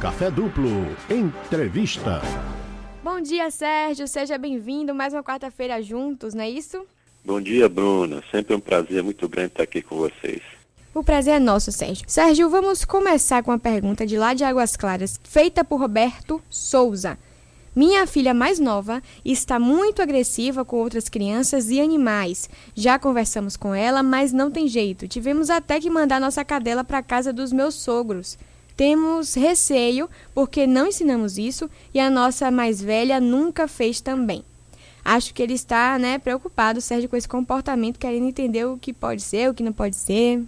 Café Duplo. Entrevista. Bom dia, Sérgio. Seja bem-vindo. Mais uma quarta-feira juntos, não é isso? Bom dia, Bruna. Sempre um prazer muito grande estar aqui com vocês. O prazer é nosso, Sérgio. Sérgio, vamos começar com uma pergunta de lá de Águas Claras, feita por Roberto Souza. Minha filha mais nova está muito agressiva com outras crianças e animais. Já conversamos com ela, mas não tem jeito. Tivemos até que mandar nossa cadela para casa dos meus sogros. Temos receio porque não ensinamos isso e a nossa mais velha nunca fez também. Acho que ele está, né, preocupado, Sérgio, com esse comportamento, querendo entender o que pode ser, o que não pode ser.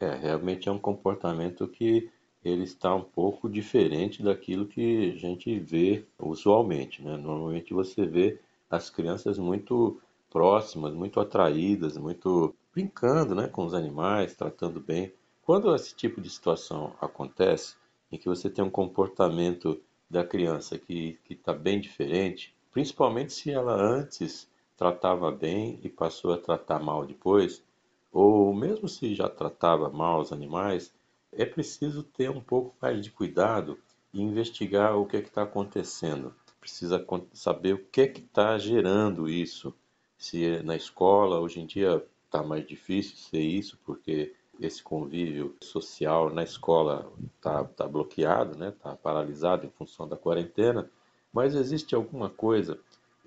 É, realmente é um comportamento que ele está um pouco diferente daquilo que a gente vê usualmente. Né? Normalmente você vê as crianças muito próximas, muito atraídas, muito brincando né, com os animais, tratando bem. Quando esse tipo de situação acontece, em que você tem um comportamento da criança que está bem diferente, principalmente se ela antes tratava bem e passou a tratar mal depois, ou mesmo se já tratava mal os animais, é preciso ter um pouco mais de cuidado e investigar o que é está acontecendo. Precisa saber o que é está gerando isso. Se é na escola, hoje em dia está mais difícil ser isso, porque esse convívio social na escola está tá bloqueado, está né? Tá paralisado em função da quarentena, mas existe alguma coisa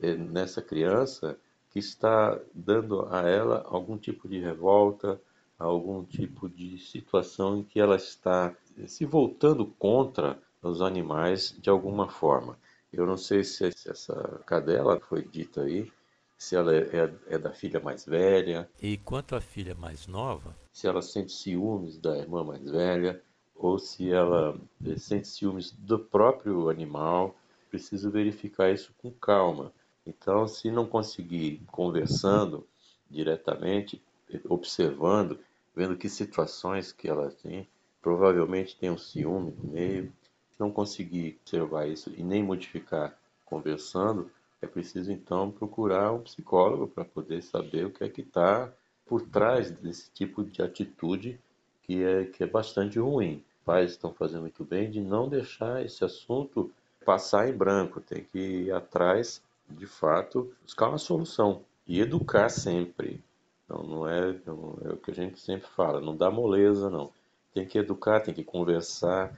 eh, nessa criança que está dando a ela algum tipo de revolta, algum tipo de situação em que ela está se voltando contra os animais de alguma forma. Eu não sei se essa cadela foi dita aí, se ela é, é, é, da filha mais velha. E quanto à filha mais nova? Se ela sente ciúmes da irmã mais velha, ou se ela eh, sente ciúmes do próprio animal. Preciso verificar isso com calma. Então, se não conseguir conversando diretamente, observando, vendo que situações que ela tem, provavelmente tem um ciúme no meio. Se não conseguir observar isso e nem modificar conversando, é preciso então procurar um psicólogo para poder saber o que é que está por trás desse tipo de atitude que é, que é bastante ruim. Pais estão fazendo muito bem de não deixar esse assunto passar em branco, tem que ir atrás, de fato, buscar uma solução e educar sempre. Então não é, é o que a gente sempre fala, não dá moleza não. Tem que educar, tem que conversar,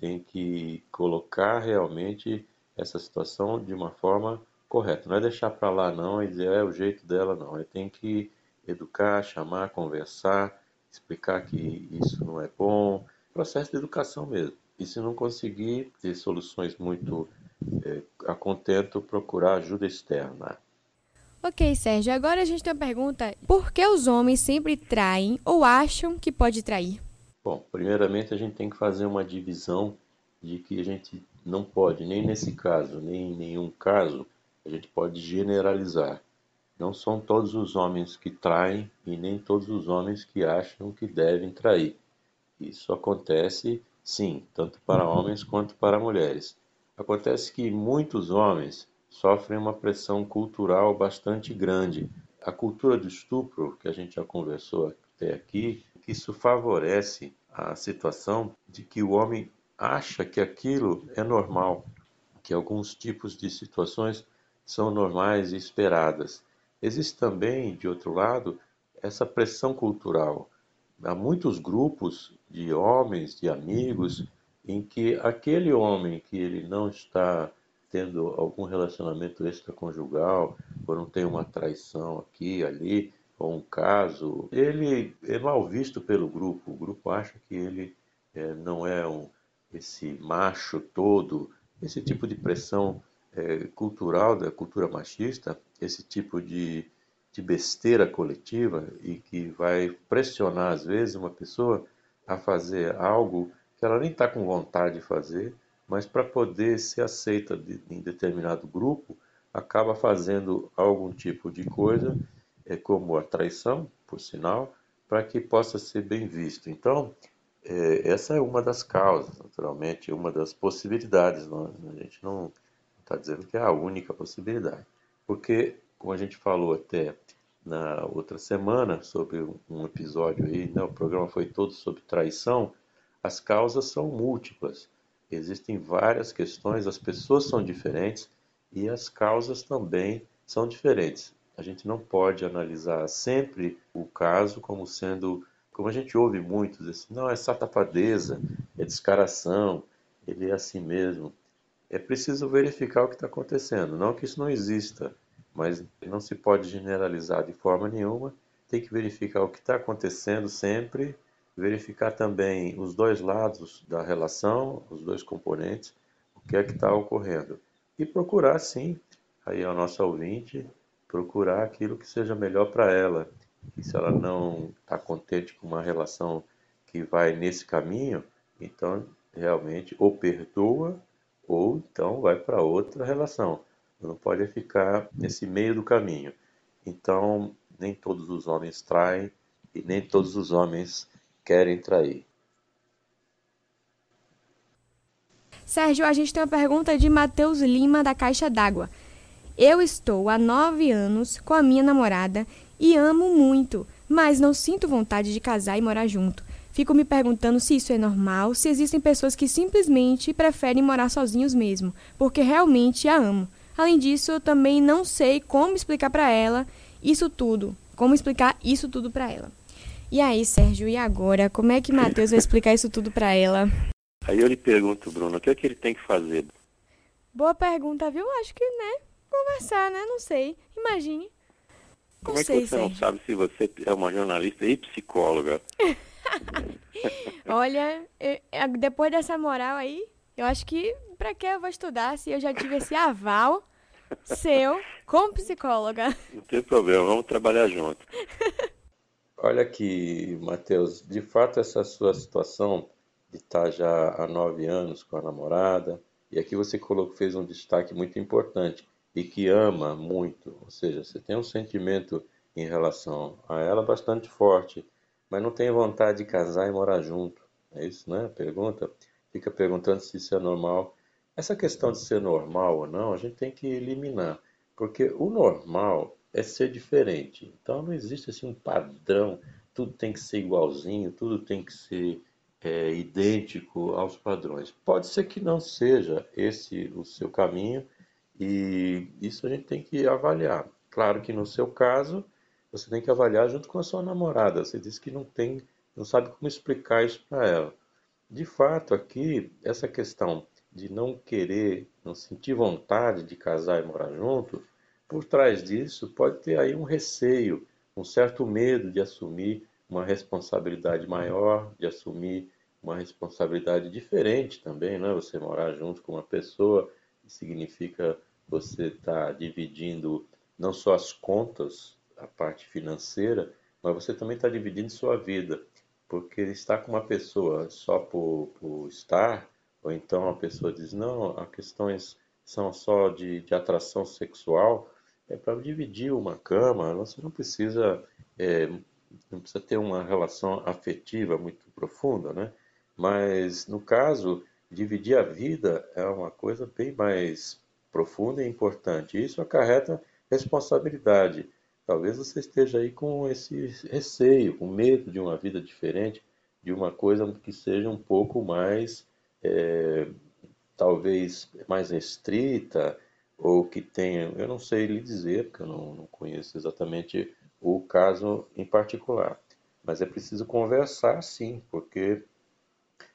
tem que colocar realmente essa situação de uma forma correta. Não é deixar para lá não e dizer é o jeito dela não. É tem que educar, chamar, conversar, explicar que isso não é bom. Processo de educação mesmo. E se não conseguir ter soluções muito é, a contento, procurar ajuda externa. Ok, Sérgio, agora a gente tem uma pergunta: por que os homens sempre traem ou acham que pode trair? Bom, primeiramente a gente tem que fazer uma divisão de que a gente não pode, nem nesse caso, nem em nenhum caso, a gente pode generalizar. Não são todos os homens que traem e nem todos os homens que acham que devem trair. Isso acontece, sim, tanto para homens quanto para mulheres. Acontece que muitos homens sofrem uma pressão cultural bastante grande. A cultura do estupro, que a gente já conversou até aqui, isso favorece a situação de que o homem acha que aquilo é normal, que alguns tipos de situações são normais e esperadas. Existe também, de outro lado, essa pressão cultural. Há muitos grupos de homens, de amigos, em que aquele homem que ele não está tendo algum relacionamento extraconjugal, ou não tem uma traição aqui, ali, ou um caso, ele é mal visto pelo grupo. O grupo acha que ele é, não é um, esse macho todo, esse tipo de pressão é, cultural da cultura machista, esse tipo de, de besteira coletiva e que vai pressionar às vezes uma pessoa a fazer algo que ela nem está com vontade de fazer mas para poder ser aceita de, em determinado grupo, acaba fazendo algum tipo de coisa, é, como a traição, por sinal, para que possa ser bem visto. Então, é, essa é uma das causas, naturalmente, uma das possibilidades. Não, a gente não está dizendo que é a única possibilidade, porque, como a gente falou até na outra semana sobre um episódio aí, né, o programa foi todo sobre traição, as causas são múltiplas existem várias questões, as pessoas são diferentes e as causas também são diferentes. A gente não pode analisar sempre o caso como sendo, como a gente ouve muito, assim, não, é safadeza, é descaração, ele é assim mesmo. É preciso verificar o que está acontecendo. Não que isso não exista, mas não se pode generalizar de forma nenhuma. Tem que verificar o que está acontecendo sempre, verificar também os dois lados da relação, os dois componentes, o que é que está ocorrendo. E procurar, sim, aí a nossa ouvinte, procurar aquilo que seja melhor para ela. E se ela não está contente com uma relação que vai nesse caminho, então realmente ou perdoa ou então vai para outra relação. Não pode ficar nesse meio do caminho. Então, nem todos os homens traem e nem todos os homens querem trair. Sérgio, a gente tem uma pergunta de Matheus Lima, da Caixa d'Água. Eu estou há nove anos com a minha namorada e amo muito, mas não sinto vontade de casar e morar junto. Fico me perguntando se isso é normal, se existem pessoas que simplesmente preferem morar sozinhos mesmo, porque realmente a amo. Além disso, eu também não sei como explicar para ela isso tudo. Como explicar isso tudo para ela. E aí, Sérgio, e agora? Como é que Matheus vai explicar isso tudo para ela? Aí eu lhe pergunto, Bruno, o que é que ele tem que fazer? Boa pergunta, viu? Acho que, né? Conversar, né? Não sei. Imagine. Não Como sei, é que você Sérgio. não sabe se você é uma jornalista e psicóloga? Olha, eu, depois dessa moral aí, eu acho que pra que eu vou estudar se eu já tive esse aval seu como psicóloga? Não tem problema, vamos trabalhar junto. Olha aqui, Matheus, de fato essa sua situação de estar já há nove anos com a namorada, e aqui você colocou, fez um destaque muito importante, e que ama muito, ou seja, você tem um sentimento em relação a ela bastante forte, mas não tem vontade de casar e morar junto. É isso, né? Pergunta. Fica perguntando se isso é normal. Essa questão de ser normal ou não, a gente tem que eliminar, porque o normal é ser diferente. Então não existe assim um padrão, tudo tem que ser igualzinho, tudo tem que ser é, idêntico aos padrões. Pode ser que não seja esse o seu caminho e isso a gente tem que avaliar. Claro que no seu caso você tem que avaliar junto com a sua namorada. Você disse que não tem, não sabe como explicar isso para ela. De fato, aqui essa questão de não querer, não sentir vontade de casar e morar junto, por trás disso pode ter aí um receio, um certo medo de assumir uma responsabilidade maior, de assumir uma responsabilidade diferente também, não é? Você morar junto com uma pessoa significa você estar tá dividindo não só as contas a parte financeira, mas você também está dividindo sua vida, porque estar com uma pessoa só por, por estar, ou então a pessoa diz, não, as questões são só de, de atração sexual, é para dividir uma cama, você não precisa, é, não precisa ter uma relação afetiva muito profunda, né? Mas, no caso, dividir a vida é uma coisa bem mais profunda e importante. Isso acarreta responsabilidade. Talvez você esteja aí com esse receio, com medo de uma vida diferente, de uma coisa que seja um pouco mais, é, talvez mais restrita, ou que tenha, eu não sei lhe dizer, porque eu não, não conheço exatamente o caso em particular. Mas é preciso conversar sim, porque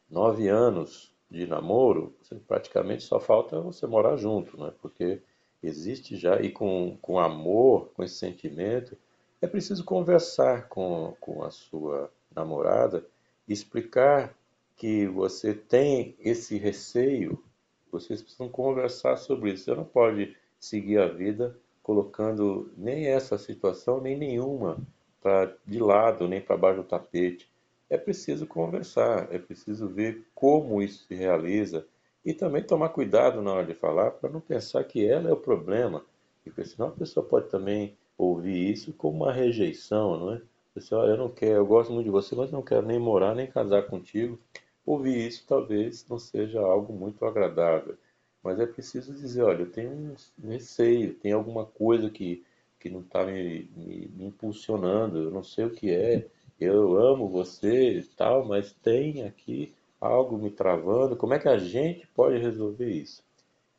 nove anos de namoro, praticamente só falta você morar junto, né? Porque existe já, e com, com amor, com esse sentimento, é preciso conversar com, com a sua namorada, explicar que você tem esse receio, vocês precisam conversar sobre isso. Você não pode seguir a vida colocando nem essa situação, nem nenhuma para de lado, nem para baixo do tapete. É preciso conversar, é preciso ver como isso se realiza, e também tomar cuidado na hora de falar para não pensar que ela é o problema, porque senão a pessoa pode também ouvir isso como uma rejeição, não é? Você, olha, eu não quero, eu gosto muito de você, mas não quero nem morar, nem casar contigo. Ouvir isso talvez não seja algo muito agradável, mas é preciso dizer, olha, eu tenho um receio, tem alguma coisa que, que não está me, me, me impulsionando, eu não sei o que é, eu amo você e tal, mas tem aqui algo me travando, como é que a gente pode resolver isso?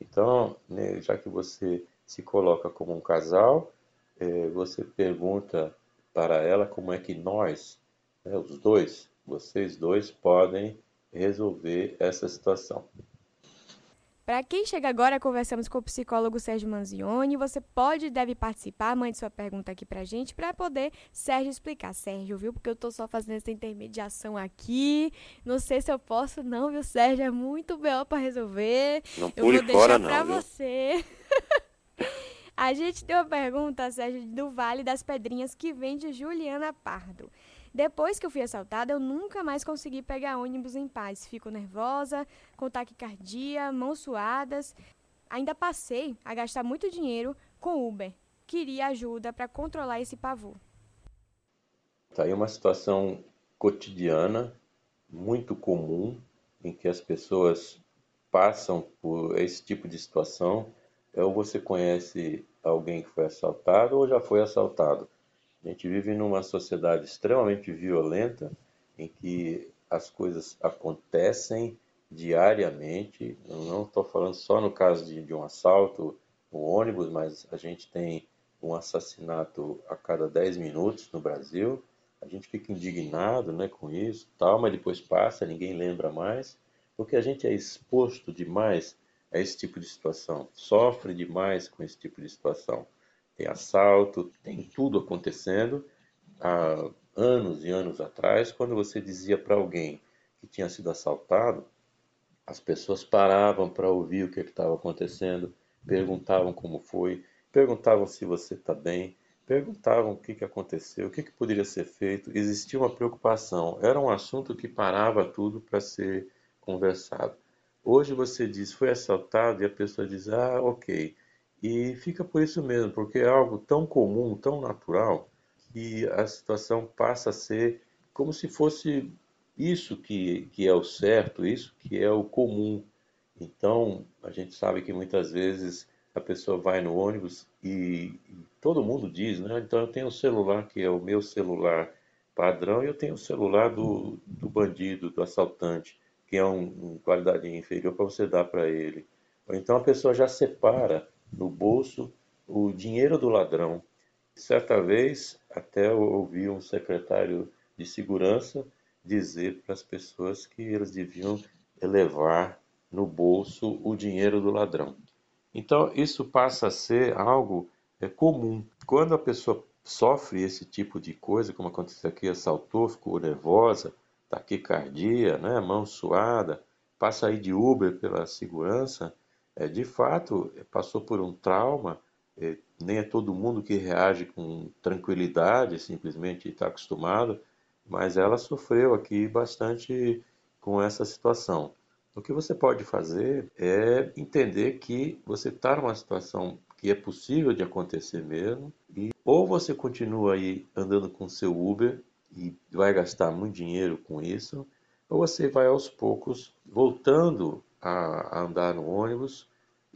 Então, né, já que você se coloca como um casal, é, você pergunta para ela como é que nós, né, os dois, vocês dois, podem resolver essa situação. Para quem chega agora, conversamos com o psicólogo Sérgio Manzioni. Você pode e deve participar. Mande sua pergunta aqui para a gente para poder Sérgio explicar. Sérgio, viu? Porque eu estou só fazendo essa intermediação aqui. Não sei se eu posso, não, viu, Sérgio? É muito B.O. para resolver. Não eu vou deixar para você. a gente tem uma pergunta, Sérgio, do Vale das Pedrinhas, que vem de Juliana Pardo. Depois que eu fui assaltada, eu nunca mais consegui pegar ônibus em paz. Fico nervosa, com taquicardia, mãos suadas. Ainda passei a gastar muito dinheiro com Uber. Queria ajuda para controlar esse pavor. Tá aí uma situação cotidiana, muito comum, em que as pessoas passam por esse tipo de situação. Ou você conhece alguém que foi assaltado ou já foi assaltado. A gente vive numa sociedade extremamente violenta, em que as coisas acontecem diariamente. Eu não estou falando só no caso de, de um assalto, um ônibus, mas a gente tem um assassinato a cada 10 minutos no Brasil. A gente fica indignado né, com isso, tal, mas depois passa, ninguém lembra mais, porque a gente é exposto demais a esse tipo de situação, sofre demais com esse tipo de situação tem assalto, tem tudo acontecendo. Há anos e anos atrás, quando você dizia para alguém que tinha sido assaltado, as pessoas paravam para ouvir o que estava acontecendo, perguntavam como foi, perguntavam se você está bem, perguntavam o que, que aconteceu, o que, que poderia ser feito. Existia uma preocupação, era um assunto que parava tudo para ser conversado. Hoje você diz foi assaltado e a pessoa diz ah ok e fica por isso mesmo, porque é algo tão comum, tão natural, que a situação passa a ser como se fosse isso que, que é o certo, isso que é o comum. Então, a gente sabe que muitas vezes a pessoa vai no ônibus e, e todo mundo diz, né? Então, eu tenho um celular que é o meu celular padrão e eu tenho o celular do, do bandido, do assaltante, que é uma um qualidade inferior para você dar para ele. Então, a pessoa já separa no bolso o dinheiro do ladrão. Certa vez, até ouvi um secretário de segurança dizer para as pessoas que eles deviam levar no bolso o dinheiro do ladrão. Então, isso passa a ser algo é, comum. Quando a pessoa sofre esse tipo de coisa, como aconteceu aqui, assaltou, ficou nervosa, taquicardia, né, mão suada, passa aí de Uber pela segurança, é, de fato passou por um trauma, é, nem é todo mundo que reage com tranquilidade, simplesmente está acostumado, mas ela sofreu aqui bastante com essa situação. O que você pode fazer é entender que você está numa situação que é possível de acontecer mesmo, e ou você continua aí andando com seu Uber e vai gastar muito dinheiro com isso, ou você vai aos poucos voltando a andar no ônibus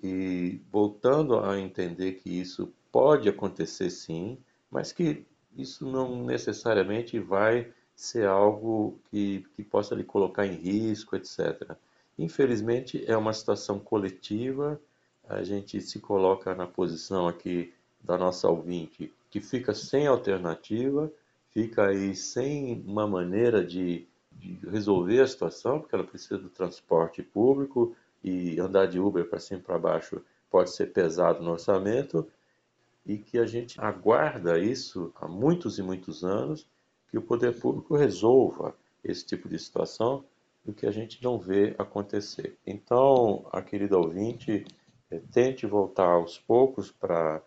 e voltando a entender que isso pode acontecer sim, mas que isso não necessariamente vai ser algo que, que possa lhe colocar em risco, etc. Infelizmente, é uma situação coletiva, a gente se coloca na posição aqui da nossa ouvinte que fica sem alternativa, fica aí sem uma maneira de, de resolver a situação, porque ela precisa do transporte público, e andar de Uber para cima e para baixo pode ser pesado no orçamento e que a gente aguarda isso há muitos e muitos anos que o poder público resolva esse tipo de situação e que a gente não vê acontecer. Então, a querida ouvinte, é, tente voltar aos poucos para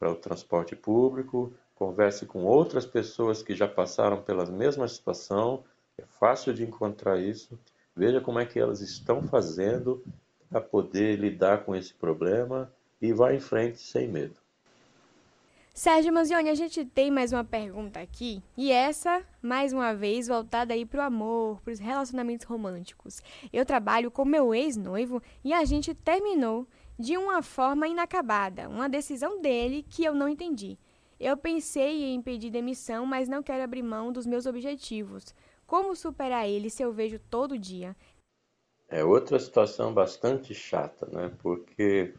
o transporte público, converse com outras pessoas que já passaram pela mesma situação, é fácil de encontrar isso Veja como é que elas estão fazendo para poder lidar com esse problema e vá em frente sem medo. Sérgio Manzioni, a gente tem mais uma pergunta aqui, e essa, mais uma vez, voltada aí para o amor, para os relacionamentos românticos. Eu trabalho com meu ex-noivo e a gente terminou de uma forma inacabada, uma decisão dele que eu não entendi. Eu pensei em pedir demissão, mas não quero abrir mão dos meus objetivos. Como superar ele se eu vejo todo dia? É outra situação bastante chata, né? Porque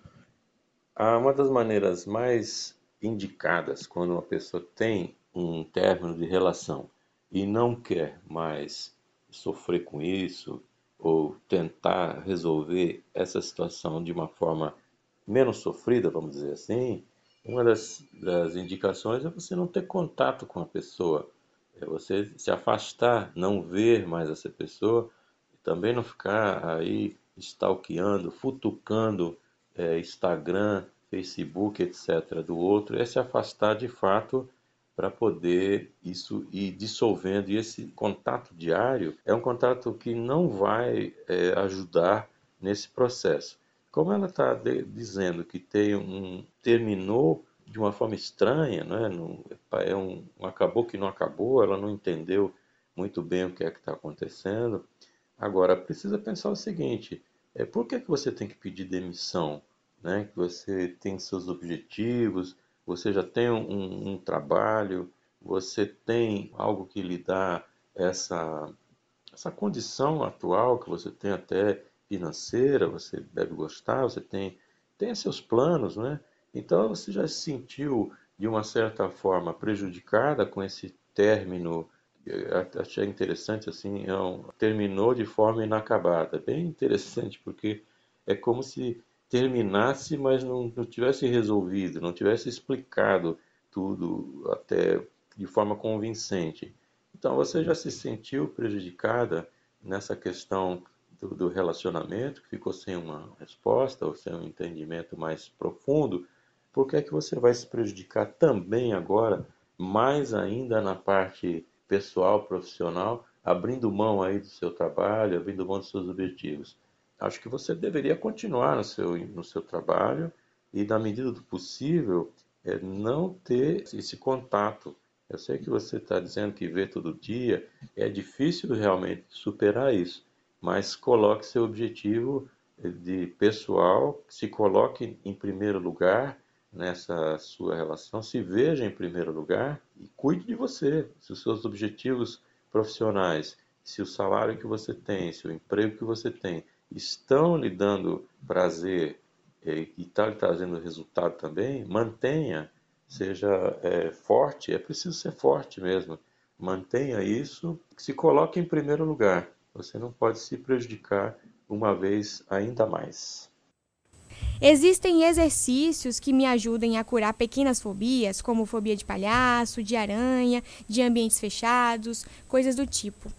uma das maneiras mais indicadas quando uma pessoa tem um término de relação e não quer mais sofrer com isso ou tentar resolver essa situação de uma forma menos sofrida, vamos dizer assim, uma das, das indicações é você não ter contato com a pessoa, é você se afastar, não ver mais essa pessoa, também não ficar aí stalkeando, futucando é, Instagram, Facebook, etc., do outro, é se afastar de fato para poder isso ir dissolvendo. E esse contato diário é um contato que não vai é, ajudar nesse processo. Como ela está dizendo que tem um terminou de uma forma estranha, não é? Não, é um, um acabou que não acabou, ela não entendeu muito bem o que é que está acontecendo. Agora precisa pensar o seguinte: é por que, que você tem que pedir demissão? Né? Que você tem seus objetivos, você já tem um, um trabalho, você tem algo que lhe dá essa, essa condição atual que você tem até financeira, você deve gostar, você tem, tem seus planos, né? Então você já se sentiu de uma certa forma prejudicada com esse término achei interessante assim, é um, terminou de forma inacabada. Bem interessante, porque é como se terminasse, mas não, não tivesse resolvido, não tivesse explicado tudo até de forma convincente. Então você já se sentiu prejudicada nessa questão do, do relacionamento, que ficou sem uma resposta ou sem um entendimento mais profundo, por que é que você vai se prejudicar também agora, mais ainda na parte pessoal, profissional, abrindo mão aí do seu trabalho, abrindo mão dos seus objetivos? acho que você deveria continuar no seu, no seu trabalho e, na medida do possível, é, não ter esse contato. Eu sei que você está dizendo que vê todo dia, é difícil realmente superar isso, mas coloque seu objetivo é, de pessoal, se coloque em primeiro lugar nessa sua relação, se veja em primeiro lugar e cuide de você, se os seus objetivos profissionais, se o salário que você tem, se o emprego que você tem estão lhe dando prazer e está lhe trazendo resultado também, mantenha, seja é, forte, é preciso ser forte mesmo. Mantenha isso, se coloque em primeiro lugar. Você não pode se prejudicar uma vez ainda mais. Existem exercícios que me ajudem a curar pequenas fobias, como fobia de palhaço, de aranha, de ambientes fechados, coisas do tipo.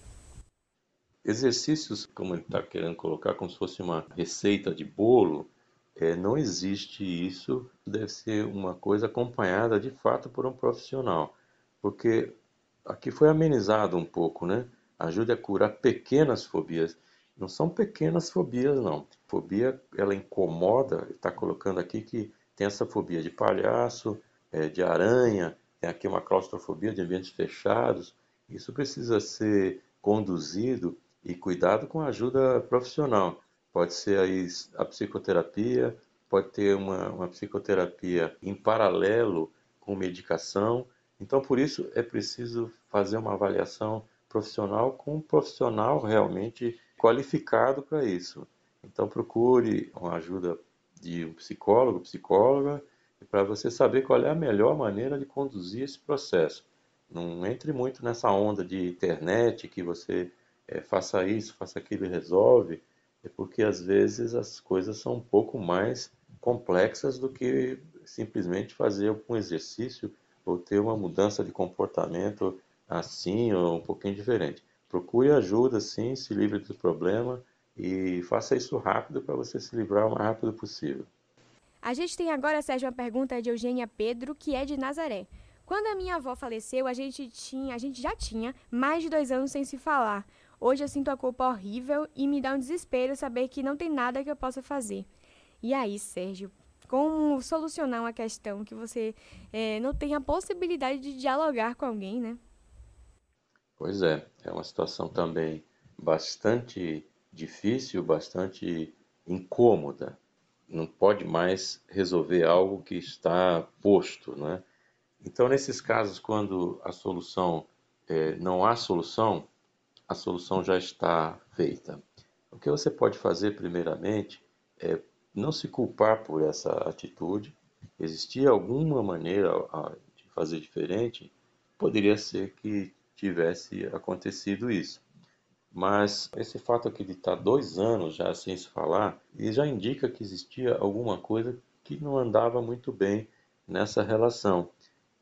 Exercícios, como ele está querendo colocar, como se fosse uma receita de bolo, é, não existe isso, deve ser uma coisa acompanhada de fato por um profissional, porque aqui foi amenizado um pouco, né? Ajuda a curar pequenas fobias. Não são pequenas fobias, não. Fobia, ela incomoda, está colocando aqui que tem essa fobia de palhaço, é, de aranha, tem aqui uma claustrofobia de ambientes fechados. Isso precisa ser conduzido e cuidado com a ajuda profissional. Pode ser aí a psicoterapia, pode ter uma, uma psicoterapia em paralelo com medicação. Então, por isso, é preciso fazer uma avaliação profissional com um profissional realmente qualificado para isso. Então, procure uma ajuda de um psicólogo, psicóloga, para você saber qual é a melhor maneira de conduzir esse processo. Não entre muito nessa onda de internet que você é, faça isso, faça aquilo e resolve, é porque às vezes as coisas são um pouco mais complexas do que simplesmente fazer um exercício ou ter uma mudança de comportamento assim ou um pouquinho diferente. Procure ajuda, sim, se livre do problema e faça isso rápido para você se livrar o mais rápido possível. A gente tem agora, Sérgio, uma pergunta de Eugênia Pedro, que é de Nazaré. Quando a minha avó faleceu, a gente tinha, a gente já tinha mais de dois anos sem se falar. Hoje eu sinto a culpa horrível e me dá um desespero saber que não tem nada que eu possa fazer. E aí, Sérgio, como solucionar uma questão que você é, não tem a possibilidade de dialogar com alguém, né? Pois é, é uma situação também bastante difícil, bastante incômoda. Não pode mais resolver algo que está posto, né? Então, nesses casos, quando a solução é, não há solução, a solução já está feita. O que você pode fazer, primeiramente, é não se culpar por essa atitude. Existia alguma maneira de fazer diferente? Poderia ser que tivesse acontecido isso. Mas esse fato aqui de estar dois anos já sem se falar, já indica que existia alguma coisa que não andava muito bem nessa relação.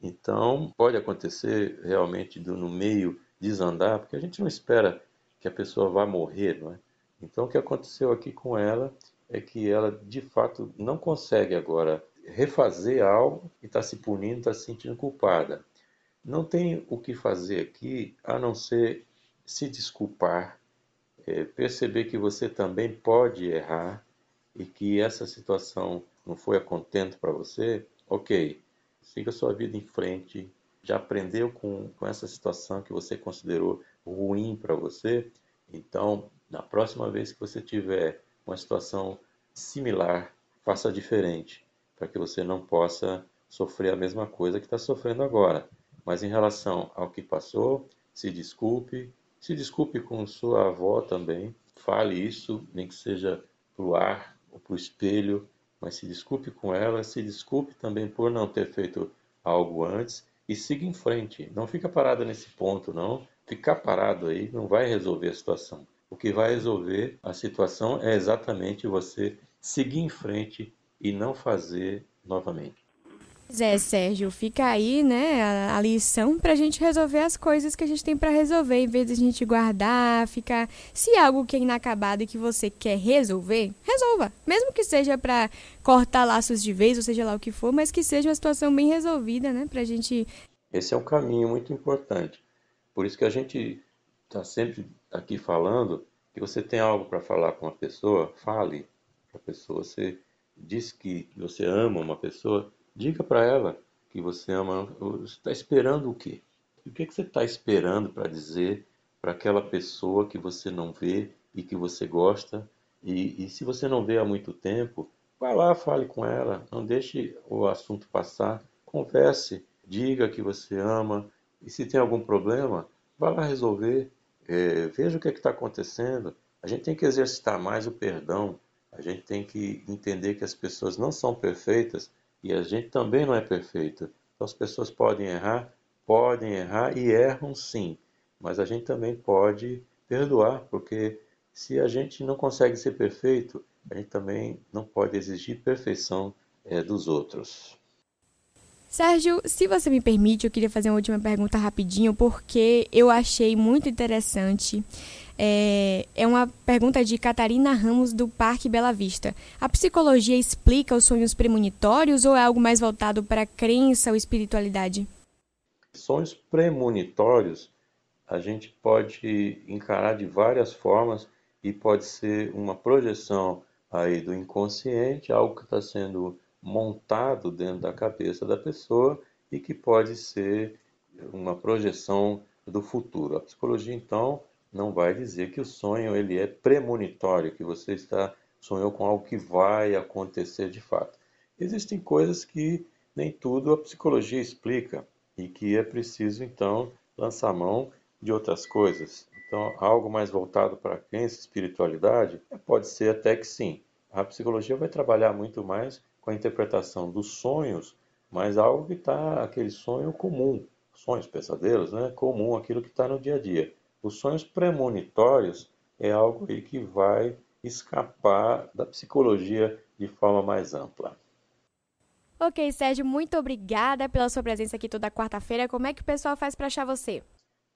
Então, pode acontecer realmente do, no meio desandar, porque a gente não espera que a pessoa vá morrer, não é? Então, o que aconteceu aqui com ela é que ela, de fato, não consegue agora refazer algo e está se punindo, está se sentindo culpada. Não tem o que fazer aqui a não ser se desculpar, é, perceber que você também pode errar e que essa situação não foi a contento para você, ok, siga sua vida em frente, já aprendeu com, com essa situação que você considerou ruim para você, então na próxima vez que você tiver uma situação similar, faça diferente, para que você não possa sofrer a mesma coisa que está sofrendo agora. Mas em relação ao que passou, se desculpe, se desculpe com sua avó também, fale isso, nem que seja para o ar ou para o espelho, mas se desculpe com ela, se desculpe também por não ter feito algo antes e siga em frente. Não fica parada nesse ponto, não. Ficar parado aí não vai resolver a situação. O que vai resolver a situação é exatamente você seguir em frente e não fazer novamente. Zé Sérgio, fica aí, né, a, a lição para a gente resolver as coisas que a gente tem para resolver, em vez de a gente guardar, ficar. Se é algo que é inacabado e que você quer resolver, resolva. Mesmo que seja para cortar laços de vez, ou seja lá o que for, mas que seja uma situação bem resolvida, né, para a gente. Esse é um caminho muito importante. Por isso que a gente está sempre aqui falando que você tem algo para falar com uma pessoa, fale para a pessoa. Você diz que você ama uma pessoa Diga para ela que você ama. Está esperando o quê? O que, que você está esperando para dizer para aquela pessoa que você não vê e que você gosta? E, e se você não vê há muito tempo, vá lá, fale com ela, não deixe o assunto passar, converse, diga que você ama. E se tem algum problema, vá lá resolver. É, veja o que é está acontecendo. A gente tem que exercitar mais o perdão. A gente tem que entender que as pessoas não são perfeitas e a gente também não é perfeito. Então as pessoas podem errar, podem errar e erram sim. Mas a gente também pode perdoar, porque se a gente não consegue ser perfeito, a gente também não pode exigir perfeição é, dos outros. Sérgio, se você me permite, eu queria fazer uma última pergunta rapidinho, porque eu achei muito interessante. É, é uma pergunta de Catarina Ramos, do Parque Bela Vista. A psicologia explica os sonhos premonitórios ou é algo mais voltado para a crença ou espiritualidade? Sonhos premonitórios a gente pode encarar de várias formas e pode ser uma projeção aí do inconsciente, algo que está sendo montado dentro da cabeça da pessoa e que pode ser uma projeção do futuro. A psicologia então não vai dizer que o sonho ele é premonitório, que você está sonhou com algo que vai acontecer de fato. Existem coisas que nem tudo a psicologia explica e que é preciso então lançar mão de outras coisas. Então, algo mais voltado para a crença espiritualidade, pode ser até que sim. A psicologia vai trabalhar muito mais com a interpretação dos sonhos, mas algo que está aquele sonho comum, sonhos, pesadelos, né? Comum, aquilo que está no dia a dia. Os sonhos premonitórios é algo aí que vai escapar da psicologia de forma mais ampla. Ok, Sérgio, muito obrigada pela sua presença aqui toda quarta-feira. Como é que o pessoal faz para achar você?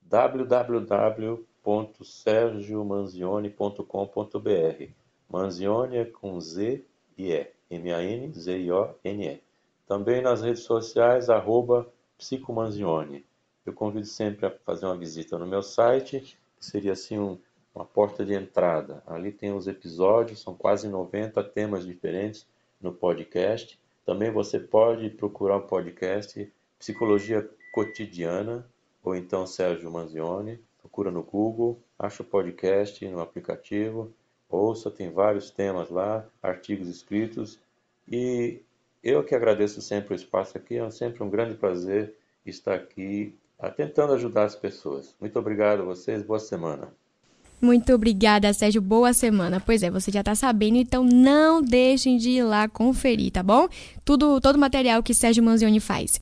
www.sergiomanzione.com.br Manzione é com Z e E. M-A-N-Z-I-O-N-E. Também nas redes sociais, arroba Psicomanzione. Eu convido sempre a fazer uma visita no meu site, que seria assim um, uma porta de entrada. Ali tem os episódios, são quase 90 temas diferentes no podcast. Também você pode procurar o um podcast Psicologia Cotidiana, ou então Sérgio Manzione. Procura no Google, acha o podcast no aplicativo, ouça, tem vários temas lá, artigos escritos e eu que agradeço sempre o espaço aqui, é sempre um grande prazer estar aqui tentando ajudar as pessoas. Muito obrigado a vocês, boa semana. Muito obrigada, Sérgio. Boa semana. Pois é, você já está sabendo, então não deixem de ir lá conferir, tá bom? Tudo, todo o material que Sérgio Manzioni faz.